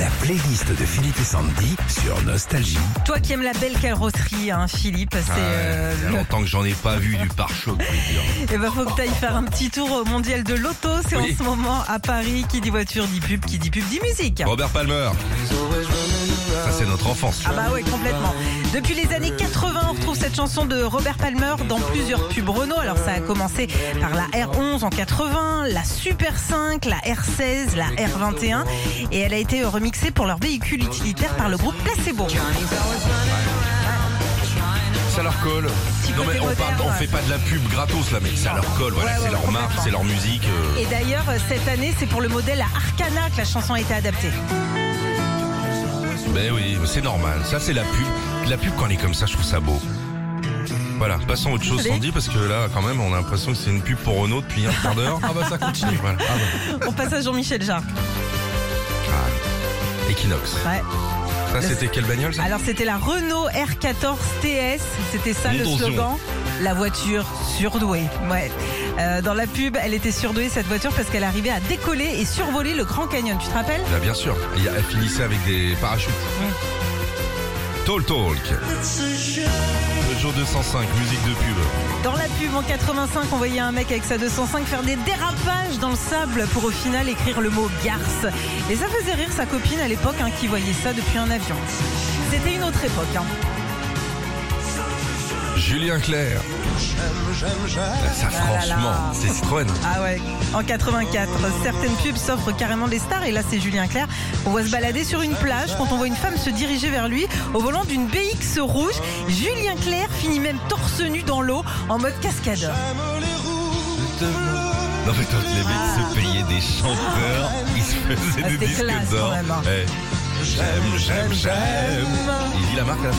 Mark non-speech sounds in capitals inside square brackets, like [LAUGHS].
La playlist de Philippe et Sandy sur Nostalgie. Toi qui aimes la belle carrosserie, hein, Philippe, c'est. Ah euh, le- longtemps que j'en ai pas vu du pare-choc. dire. Eh ben, faut que tu ailles faire un petit tour au mondial de l'auto. C'est Oui. en ce moment à Paris. Qui dit voiture dit pub, qui dit pub dit musique. Robert Palmer. Notre enfance. Ah bah ouais, complètement. Depuis les années 80, on retrouve cette chanson de Robert Palmer dans plusieurs pubs Renault. Alors ça a commencé par la R11 en 80, la Super 5, la R16, la R21 et elle a été remixée pour leur véhicule utilitaire par le groupe Placebo. Ça leur colle. Non mais on, parle, on fait pas de la pub gratos là, mais ça leur colle. Voilà, Ouais, ouais, c'est leur marque, c'est leur musique. euh. Et d'ailleurs, cette année, c'est pour le modèle Arcana que la chanson a été adaptée. Ben oui, c'est normal. Ça, c'est la pub. La pub, quand elle est comme ça, je trouve ça beau. Voilà, passons à autre chose, Allez. Sandy, parce que là, quand même, on a l'impression que c'est une pub pour Renault depuis un quart d'heure. [LAUGHS] Ah bah ça continue. Voilà. Ah bah. On passe à Jean-Michel Jarre. Ah. Equinox. Ouais. Ça, c'était quelle bagnole ça Alors c'était la Renault R14 TS, c'était ça le slogan. La voiture surdouée. Ouais. Euh, dans la pub, elle était surdouée cette voiture parce qu'elle arrivait à décoller et survoler le Grand Canyon. Tu te rappelles? Bah, bien sûr. Il y a- Elle finissait avec des parachutes. Talk Talk. Le jour 205, musique de pub. Dans la pub en 85, on voyait un mec avec sa 205 faire des dérapages dans le sable pour au final écrire le mot garce. Et ça faisait rire sa copine à l'époque hein, qui voyait ça depuis un avion. C'était une autre époque. hein. Julien Clerc. Ça, franchement, c'est Citroën. Ah ouais, en 84, certaines pubs s'offrent carrément des stars et là c'est Julien Clerc. On voit se balader sur une plage quand on voit une femme se diriger vers lui au volant d'une BX rouge. Julien Clerc finit même torse nu dans l'eau en mode cascadeur. Non mais quand les mecs se payaient des chanteurs, ils se faisaient Ah, des disques d'or. hein. Eh, J'aime, j'aime, j'aime. Il dit la marque à la fin